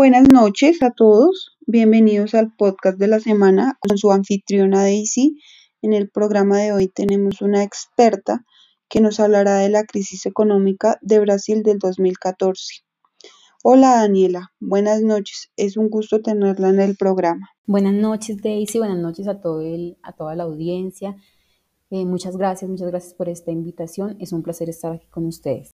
Buenas noches a todos. Bienvenidos al podcast de la semana con su anfitriona Daisy. En el programa de hoy tenemos una experta que nos hablará de la crisis económica de Brasil del 2014. Hola Daniela, buenas noches. Es un gusto tenerla en el programa. Buenas noches Daisy, buenas noches a, todo el, a toda la audiencia. Eh, muchas gracias, muchas gracias por esta invitación. Es un placer estar aquí con ustedes.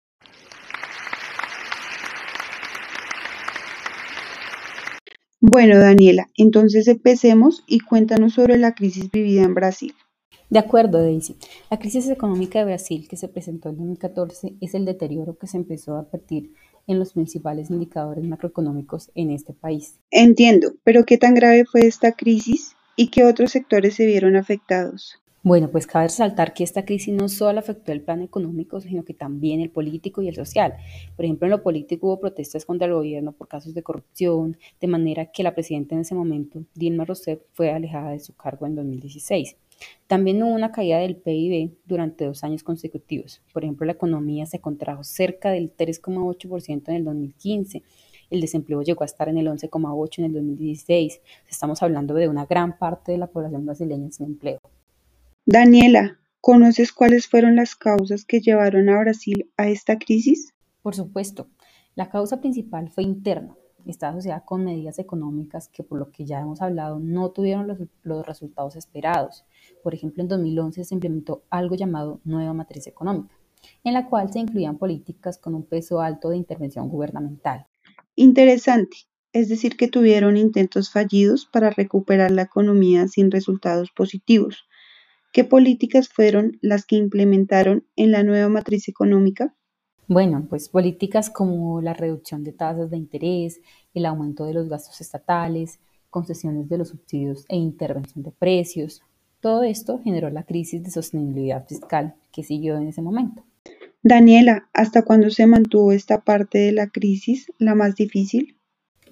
Bueno, Daniela, entonces empecemos y cuéntanos sobre la crisis vivida en Brasil. De acuerdo, Daisy. La crisis económica de Brasil que se presentó en 2014 es el deterioro que se empezó a advertir en los principales indicadores macroeconómicos en este país. Entiendo, pero ¿qué tan grave fue esta crisis y qué otros sectores se vieron afectados? Bueno, pues cabe resaltar que esta crisis no solo afectó el plan económico, sino que también el político y el social. Por ejemplo, en lo político hubo protestas contra el gobierno por casos de corrupción, de manera que la presidenta en ese momento, Dilma Rousseff, fue alejada de su cargo en 2016. También hubo una caída del PIB durante dos años consecutivos. Por ejemplo, la economía se contrajo cerca del 3,8% en el 2015 el desempleo llegó a estar en el 11,8 en el 2016. Estamos hablando de una gran parte de la población brasileña sin empleo. Daniela, ¿conoces cuáles fueron las causas que llevaron a Brasil a esta crisis? Por supuesto. La causa principal fue interna. Está asociada con medidas económicas que, por lo que ya hemos hablado, no tuvieron los, los resultados esperados. Por ejemplo, en 2011 se implementó algo llamado Nueva Matriz Económica, en la cual se incluían políticas con un peso alto de intervención gubernamental. Interesante, es decir, que tuvieron intentos fallidos para recuperar la economía sin resultados positivos. ¿Qué políticas fueron las que implementaron en la nueva matriz económica? Bueno, pues políticas como la reducción de tasas de interés, el aumento de los gastos estatales, concesiones de los subsidios e intervención de precios. Todo esto generó la crisis de sostenibilidad fiscal que siguió en ese momento. Daniela, ¿hasta cuándo se mantuvo esta parte de la crisis, la más difícil?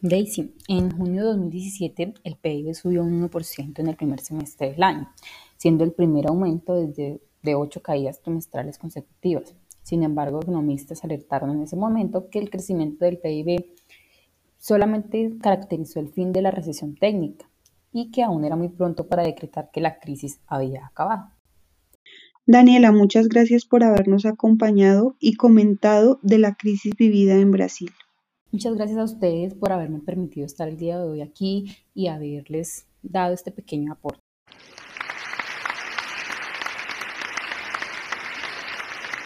Daisy, en junio de 2017 el PIB subió un 1% en el primer semestre del año siendo el primer aumento desde de ocho caídas trimestrales consecutivas. Sin embargo, economistas alertaron en ese momento que el crecimiento del PIB solamente caracterizó el fin de la recesión técnica y que aún era muy pronto para decretar que la crisis había acabado. Daniela, muchas gracias por habernos acompañado y comentado de la crisis vivida en Brasil. Muchas gracias a ustedes por haberme permitido estar el día de hoy aquí y haberles dado este pequeño aporte.